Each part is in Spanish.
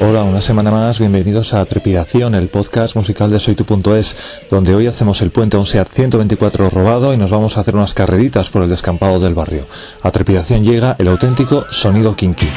Hola, una semana más, bienvenidos a Trepidación, el podcast musical de soytu.es, donde hoy hacemos el puente a un SEAT 124 robado y nos vamos a hacer unas carreritas por el descampado del barrio. A Trepidación llega el auténtico sonido kinky.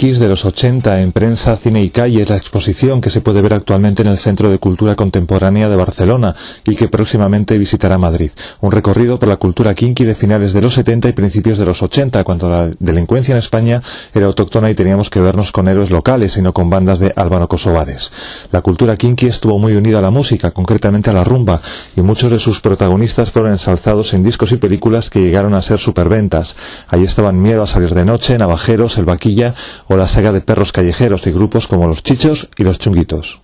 De los 80 en prensa, cine y calle es la exposición que se puede ver actualmente en el Centro de Cultura Contemporánea de Barcelona y que próximamente visitará Madrid. Un recorrido por la cultura kinky de finales de los 70 y principios de los 80, cuando la delincuencia en España era autóctona y teníamos que vernos con héroes locales y no con bandas de albano-kosovares. La cultura kinky estuvo muy unida a la música, concretamente a la rumba, y muchos de sus protagonistas fueron ensalzados en discos y películas que llegaron a ser superventas. Ahí estaban Miedo a salir de noche, Navajeros, El Vaquilla o la saga de perros callejeros y grupos como los Chichos y los Chunguitos.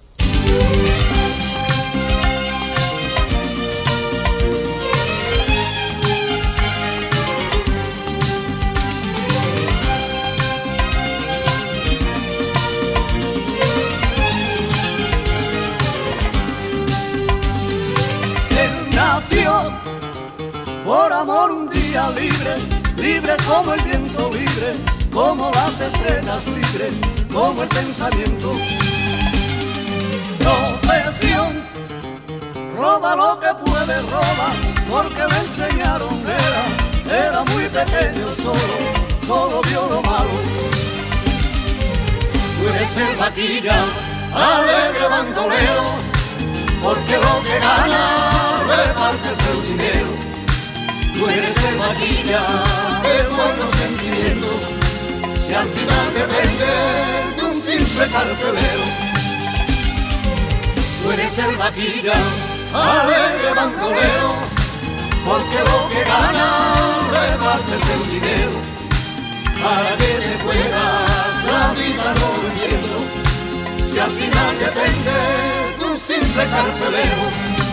por amor un día libre, libre como el viento libre como las estrellas libre, como el pensamiento. Profesión, roba lo que puede, roba, porque me enseñaron, era, era muy pequeño solo, solo vio lo malo. Tú eres el vaquilla, alegre bandolero, porque lo que gana repartes el dinero. Tú eres el vaquilla de buenos sentimientos, si al final dependes de un simple carcelero. Tú eres el vaquilla, alegre bandolero, porque lo que ganas repartes el dinero, para que te juegas la vida no si al final dependes de un simple carcelero.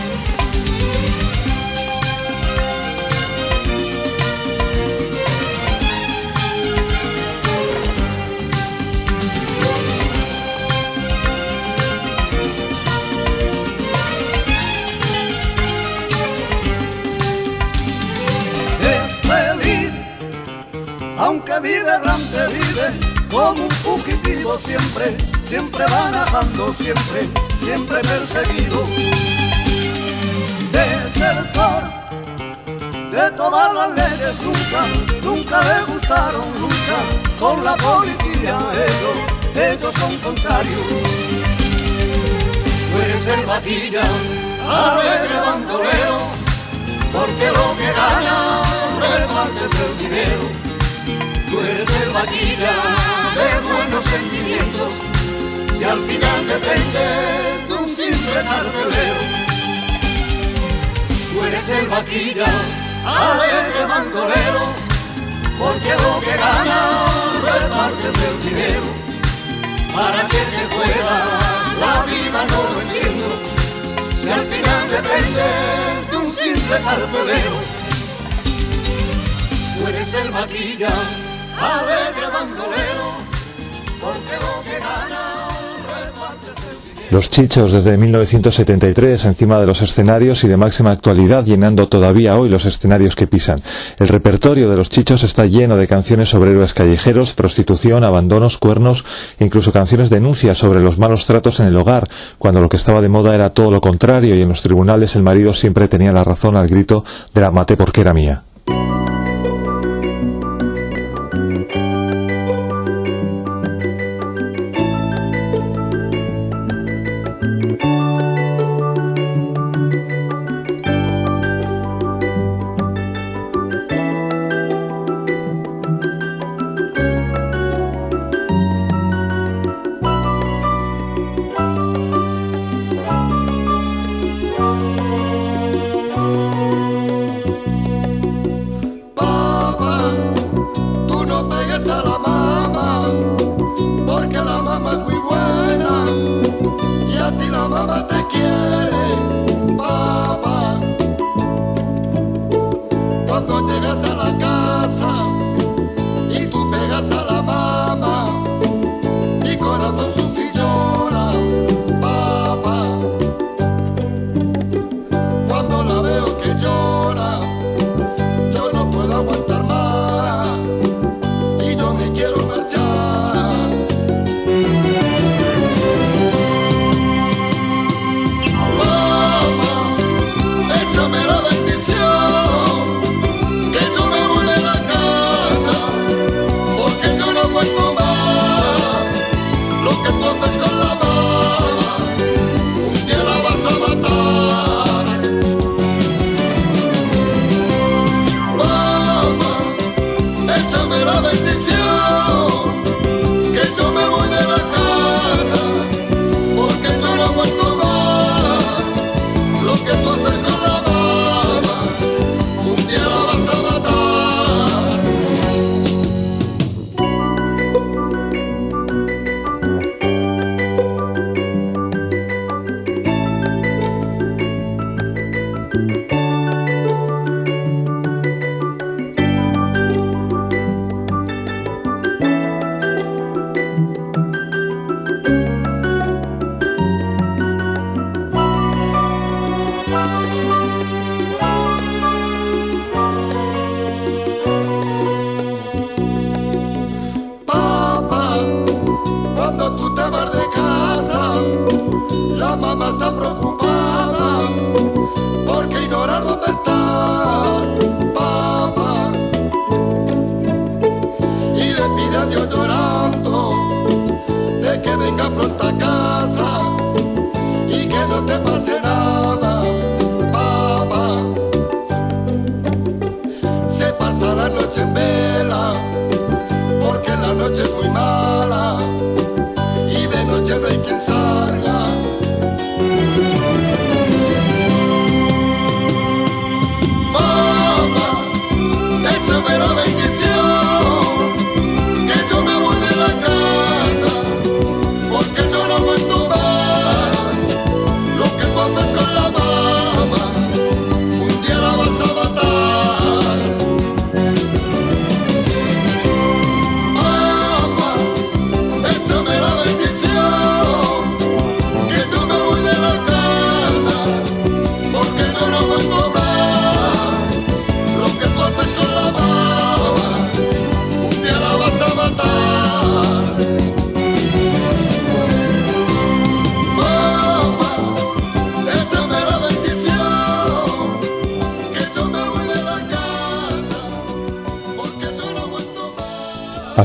Como un fugitivo siempre, siempre va nadando, siempre, siempre perseguido. Desertor de todas las leyes, nunca, nunca le gustaron luchar con la policía, ellos, ellos son contrarios. Eres el batilla, alegre bandolero, porque lo que gana repartes el dinero Tú eres el vaquilla de buenos sentimientos, si al final dependes de un simple carcelero. Tú eres el vaquilla, alegre bandolero, porque lo que ganas repartes el dinero. ¿Para que te juegas la vida? No lo entiendo, si al final dependes de un simple carcelero. Tú eres el vaquilla los chichos desde 1973 encima de los escenarios y de máxima actualidad llenando todavía hoy los escenarios que pisan. El repertorio de los chichos está lleno de canciones sobre héroes callejeros, prostitución, abandonos, cuernos e incluso canciones denuncias sobre los malos tratos en el hogar, cuando lo que estaba de moda era todo lo contrario y en los tribunales el marido siempre tenía la razón al grito de la mate porque era mía.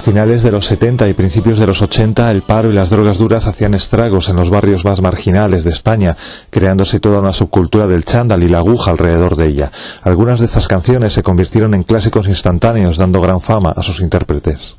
Finales de los 70 y principios de los 80, el paro y las drogas duras hacían estragos en los barrios más marginales de España, creándose toda una subcultura del chándal y la aguja alrededor de ella. Algunas de estas canciones se convirtieron en clásicos instantáneos, dando gran fama a sus intérpretes.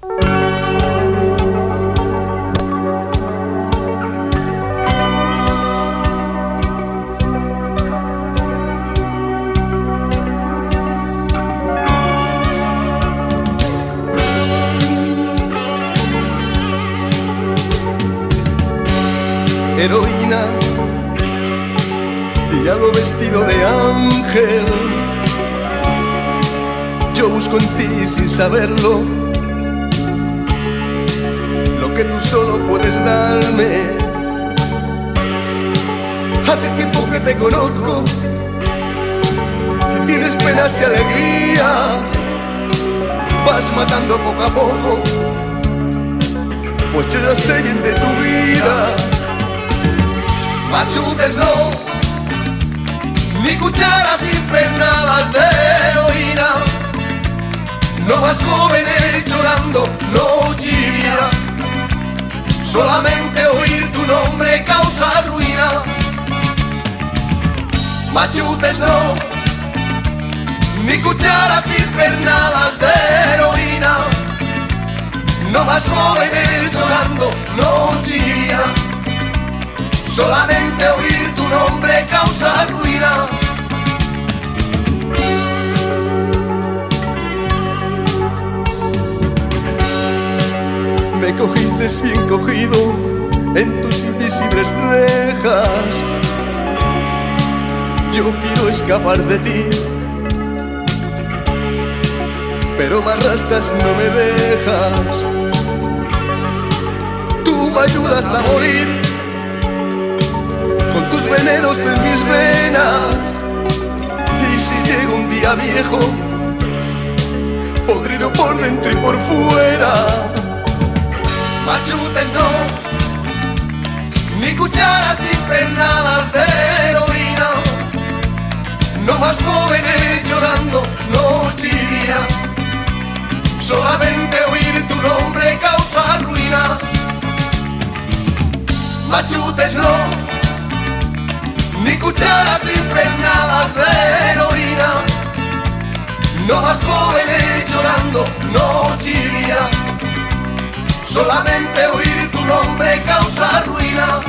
Yo busco en ti sin saberlo. Lo que tú solo puedes darme. Hace tiempo que te conozco, tienes penas y alegrías, vas matando poco a poco, pues yo ya sé bien de tu vida. Machutes no, ni cucharas impregnadas de heroína, no más jóvenes llorando, no chilla, solamente oír tu nombre causa ruina. Machutes no, ni cucharas impregnadas de heroína, no más jóvenes llorando, no chilla Solamente oír tu nombre causa ruina. Me cogiste bien cogido en tus invisibles rejas. Yo quiero escapar de ti, pero más rastas no me dejas. Tú me ayudas a morir con tus venenos en mis venas. Y si llega un día viejo, podrido por dentro y por fuera, machutes no, ni cucharas impernadas de heroína, no más jóvenes llorando noche y solamente oír tu nombre causa ruina. Machutes no ni cucharas impregnadas de heroína. No más jóvenes llorando noche y. Solamente oír tu nombre causa ruina.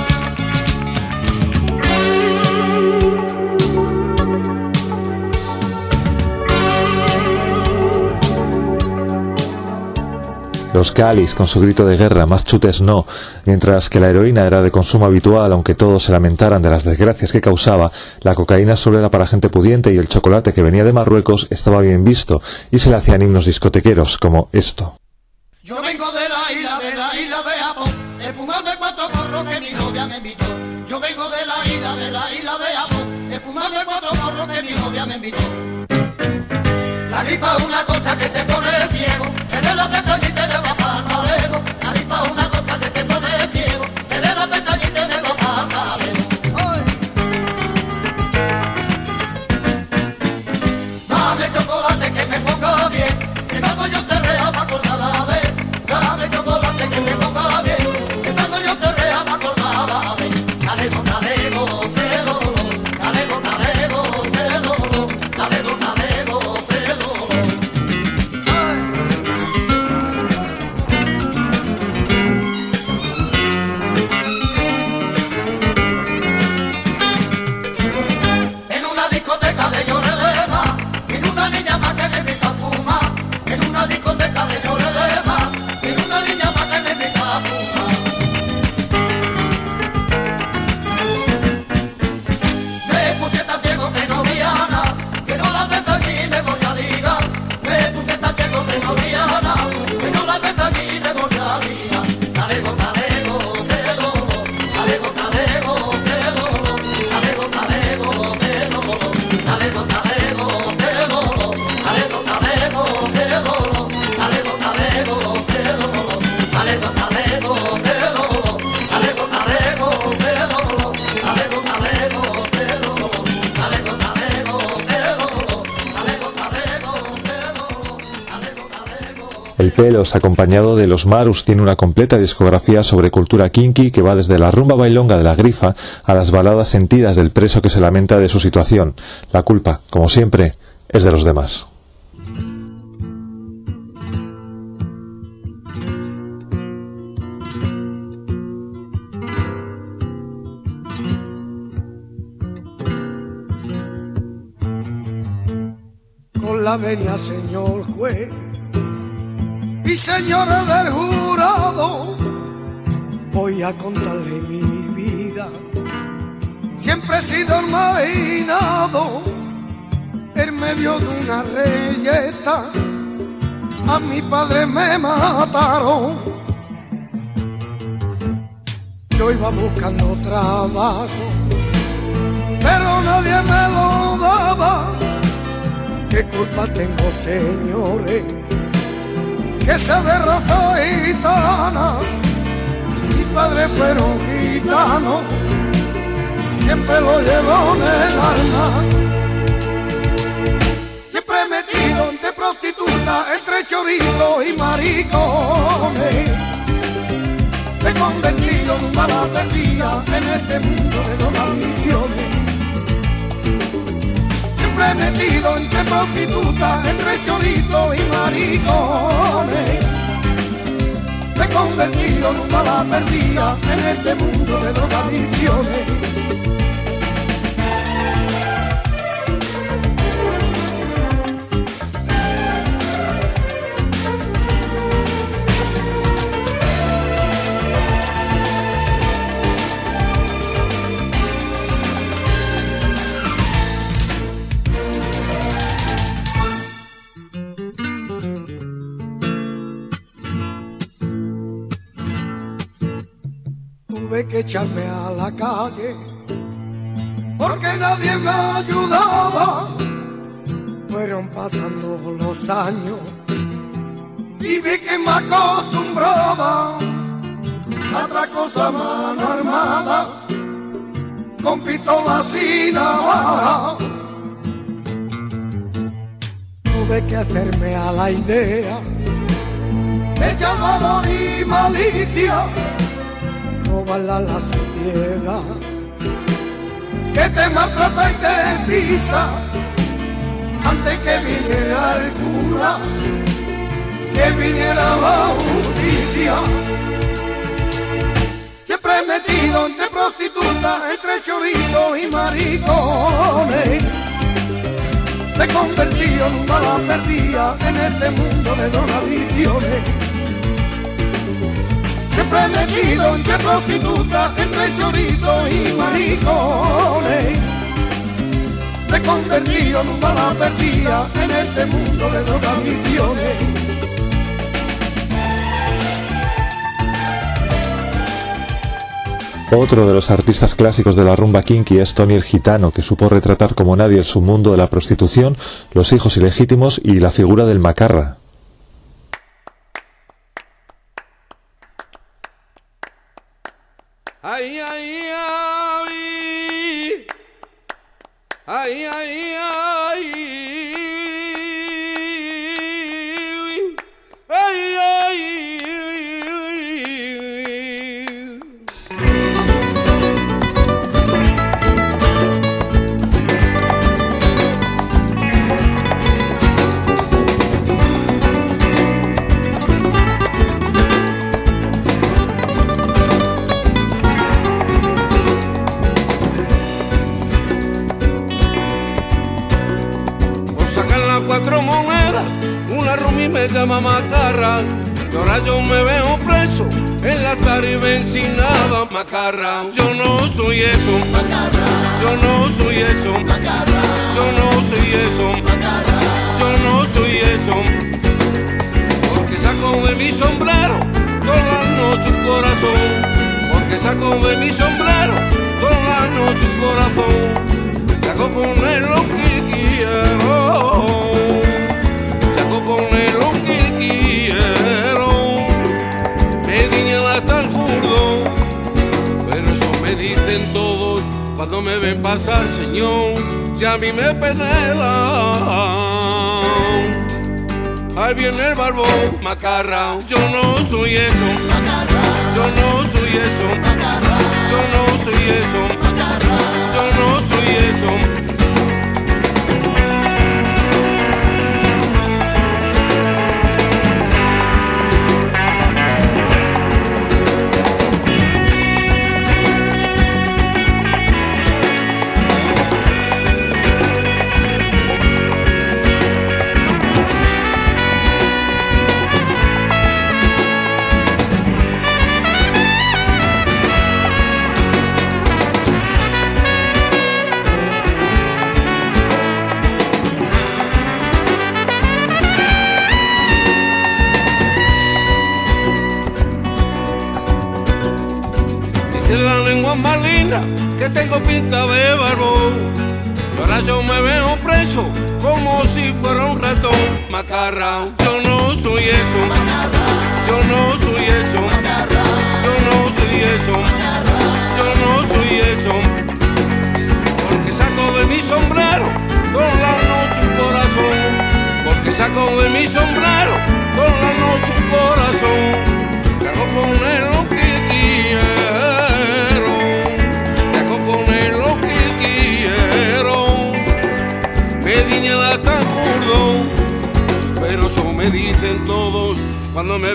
Los Calis con su grito de guerra, más chutes no, mientras que la heroína era de consumo habitual, aunque todos se lamentaran de las desgracias que causaba, la cocaína solo era para gente pudiente y el chocolate que venía de Marruecos estaba bien visto y se le hacían himnos discotequeros como esto. Yo vengo de La rifa es una cosa que te pone ciego, es la pestaña y te Acompañado de Los Marus, tiene una completa discografía sobre cultura kinky que va desde la rumba bailonga de la grifa a las baladas sentidas del preso que se lamenta de su situación. La culpa, como siempre, es de los demás. Con la y señores del jurado, voy a contarle mi vida. Siempre he sido imaginado en medio de una reyeta. A mi padre me mataron. Yo iba buscando trabajo, pero nadie me lo daba. ¿Qué culpa tengo, señores? Que se derrotó gitana. Mi padre fueron un gitano, siempre lo llevó en el alma. Siempre metido entre prostituta, entre chorizo y maricones. Me he convertido en una perdida en este mundo de los ambiciones siempre metido entre prostitutas, entre choritos y maricones. Me he convertido en una bala perdida en este mundo de drogadicciones. Echarme a la calle porque nadie me ayudaba. Fueron pasando los años y vi que me acostumbraba a otra cosa mano armada con pistola sin navaja. Tuve que hacerme a la idea de llamar y malicia robarla a la sociedad que te maltrata y te pisa antes que viniera el cura que viniera la justicia. Siempre metido entre prostitutas entre choritos y maricones. Me he convertido en una perdida en este mundo de donaciones siempre metido entre prostitutas, entre choritos y maricones. Me convertido en una bala perdida en este mundo de drogadicciones. Otro de los artistas clásicos de la rumba kinky es Tony el Gitano, que supo retratar como nadie el submundo de la prostitución, los hijos ilegítimos y la figura del macarra. Rumi me llama macarra. Y ahora yo me veo preso en la tarde sin nada, macarra. Yo no soy eso, yo no soy eso, yo no soy eso, yo no soy eso. Porque saco de mi sombrero toda la noche un corazón. Porque saco de mi sombrero toda la noche un corazón. Saco con él lo que quiero. Con lo que quiero. Me diñan hasta el jurdo. Pero eso me dicen todos cuando me ven pasar, señor. Si a mí me penelan. ahí viene el barbón, macarra. Yo no soy eso, yo no soy eso, yo no soy eso, yo no soy eso.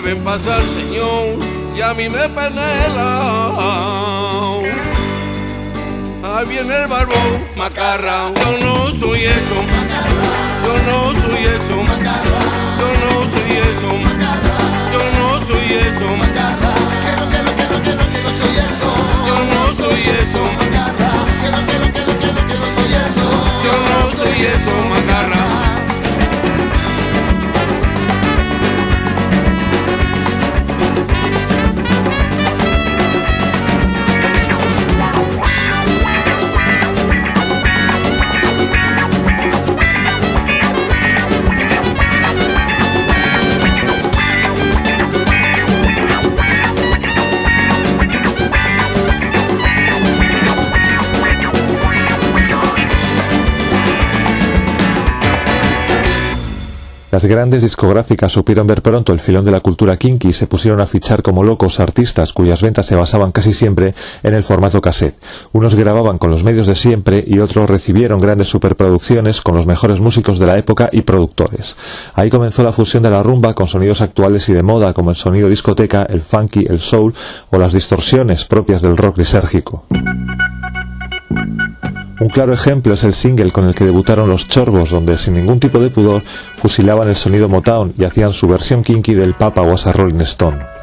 Ven pasar, señor, y a mí me penela. Ahí viene el barbón, macarra, yo no soy eso, yo no soy eso, yo no soy eso, yo no soy eso, yo no soy eso soy eso, yo no soy eso, macarra. Las grandes discográficas supieron ver pronto el filón de la cultura kinky y se pusieron a fichar como locos artistas cuyas ventas se basaban casi siempre en el formato cassette. Unos grababan con los medios de siempre y otros recibieron grandes superproducciones con los mejores músicos de la época y productores. Ahí comenzó la fusión de la rumba con sonidos actuales y de moda como el sonido discoteca, el funky, el soul o las distorsiones propias del rock lisérgico. Un claro ejemplo es el single con el que debutaron los Chorbos, donde sin ningún tipo de pudor fusilaban el sonido Motown y hacían su versión kinky del Papa was a Rolling Stone.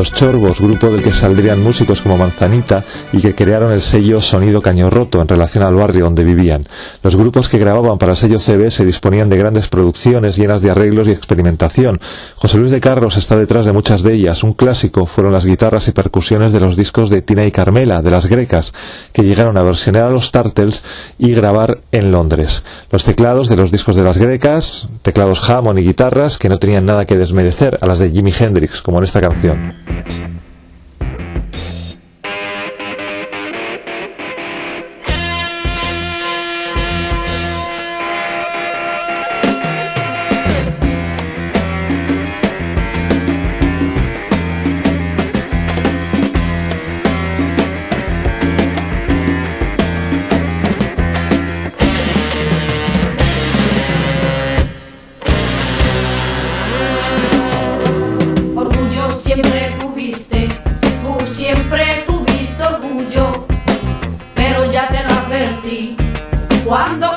Los Chorbos, grupo del que saldrían músicos como Manzanita y que crearon el sello Sonido Caño Roto en relación al barrio donde vivían. Los grupos que grababan para el sello CB se disponían de grandes producciones llenas de arreglos y experimentación. José Luis de Carlos está detrás de muchas de ellas. Un clásico fueron las guitarras y percusiones de los discos de Tina y Carmela, de las grecas, que llegaron a versionar a los Turtles y grabar en Londres. Los teclados de los discos de las grecas, teclados Hammond y guitarras que no tenían nada que desmerecer a las de Jimi Hendrix, como en esta canción. cuando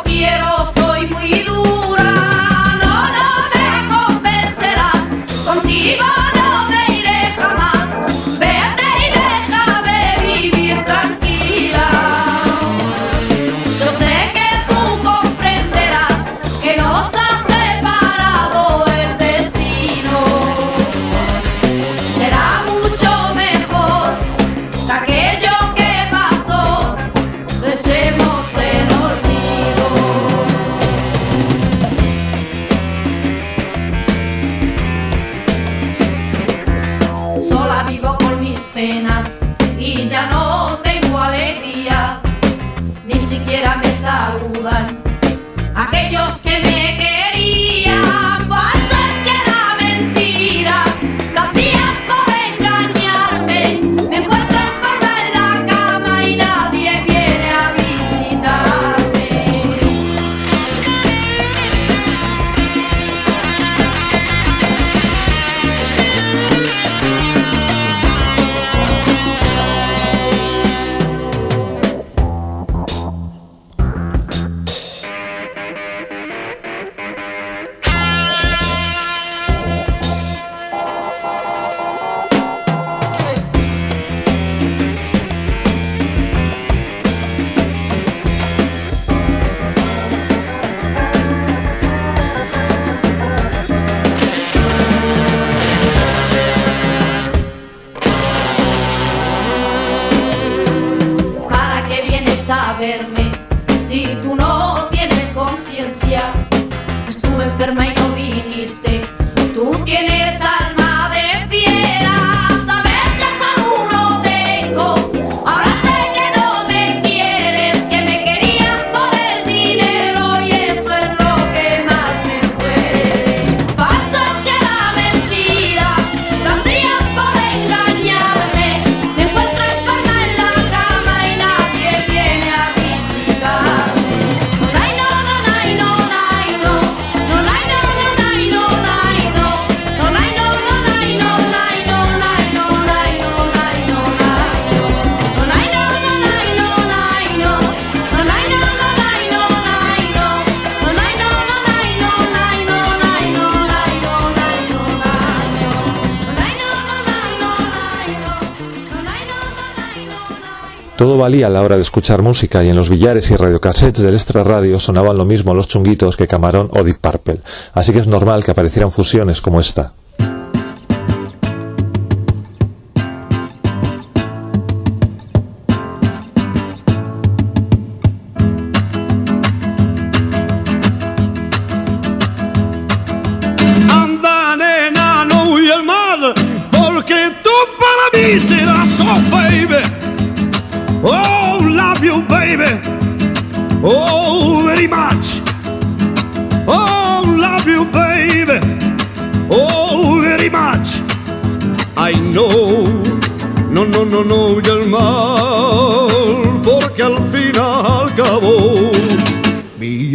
Todo valía a la hora de escuchar música y en los billares y radiocassettes del extra radio sonaban lo mismo los chunguitos que Camarón o Deep Purple, así que es normal que aparecieran fusiones como esta.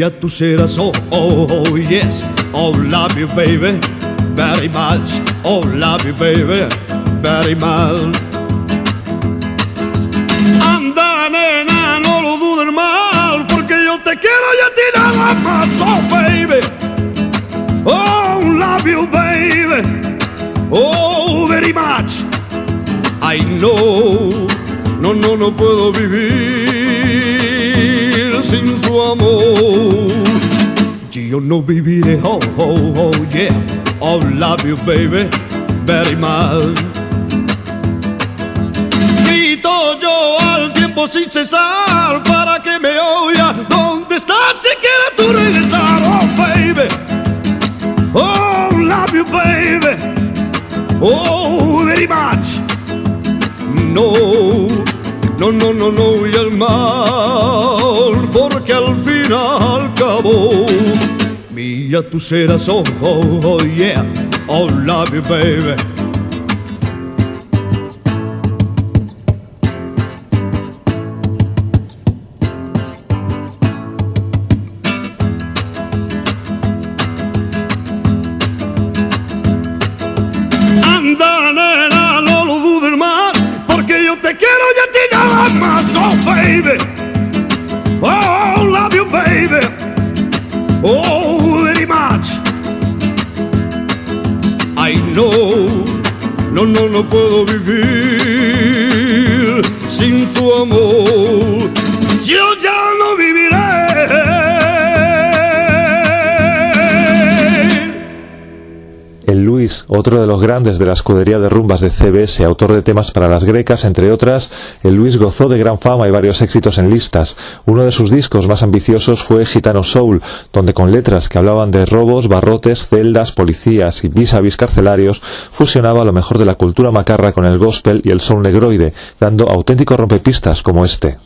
Tú serás, oh, oh, oh, yes, oh, love you, baby, very much, oh, love you, baby, very much. Anda, nena, no lo dudes mal, porque yo te quiero y a ti nada más, oh, baby, oh, love you, baby, oh, very much, no, no, no puedo vivir sin su amor. No viviré, oh, oh, oh, yeah. Oh, love you, baby, very much. Grito yo al tiempo sin cesar para que me oiga. ¿Dónde estás si quieres tú regresar? Oh, baby. Oh, love you, baby. Oh, very much. No, no, no, no, no, y el mal, porque al final al cabo, mía tú serás, oh, oh, oh, yeah, oh, love you, baby. Otro de los grandes de la escudería de rumbas de CBS, autor de temas para las grecas, entre otras, el Luis gozó de gran fama y varios éxitos en listas. Uno de sus discos más ambiciosos fue Gitano Soul, donde con letras que hablaban de robos, barrotes, celdas, policías y vis a vis carcelarios, fusionaba lo mejor de la cultura macarra con el gospel y el soul negroide, dando auténticos rompepistas como este.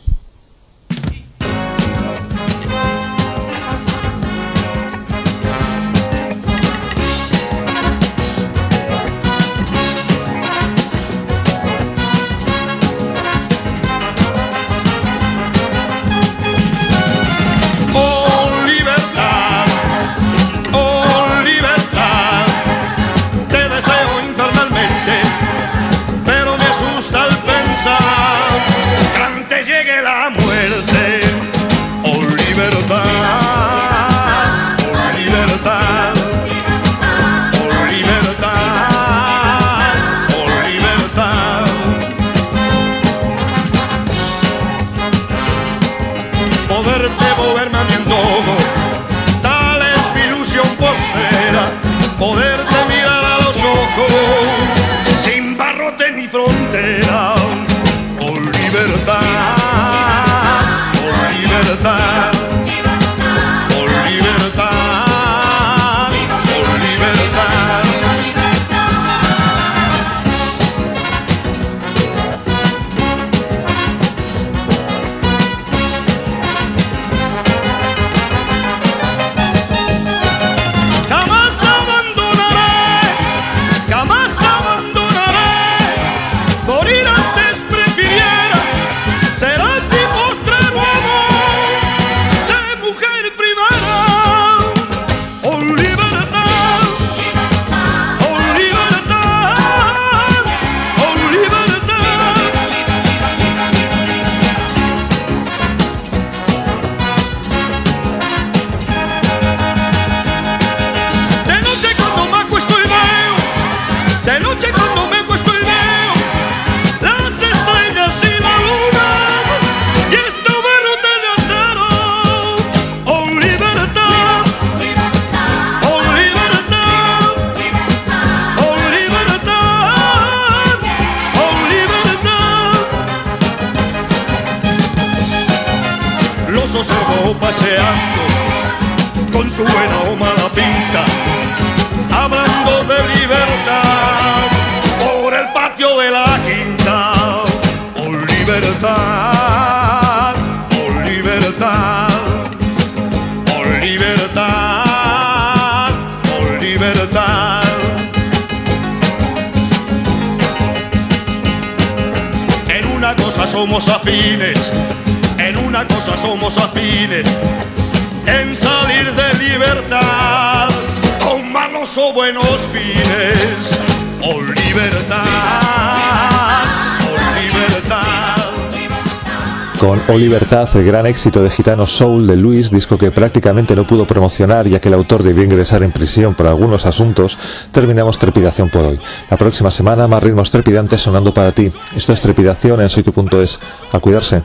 Somos afines, en una cosa somos afines, en salir de libertad con malos o buenos fines. Oh libertad. Con O Libertad, el gran éxito de Gitano Soul de Luis, disco que prácticamente no pudo promocionar ya que el autor debió ingresar en prisión por algunos asuntos, terminamos Trepidación por hoy. La próxima semana más ritmos trepidantes sonando para ti. Esto es Trepidación en soytu.es. A cuidarse.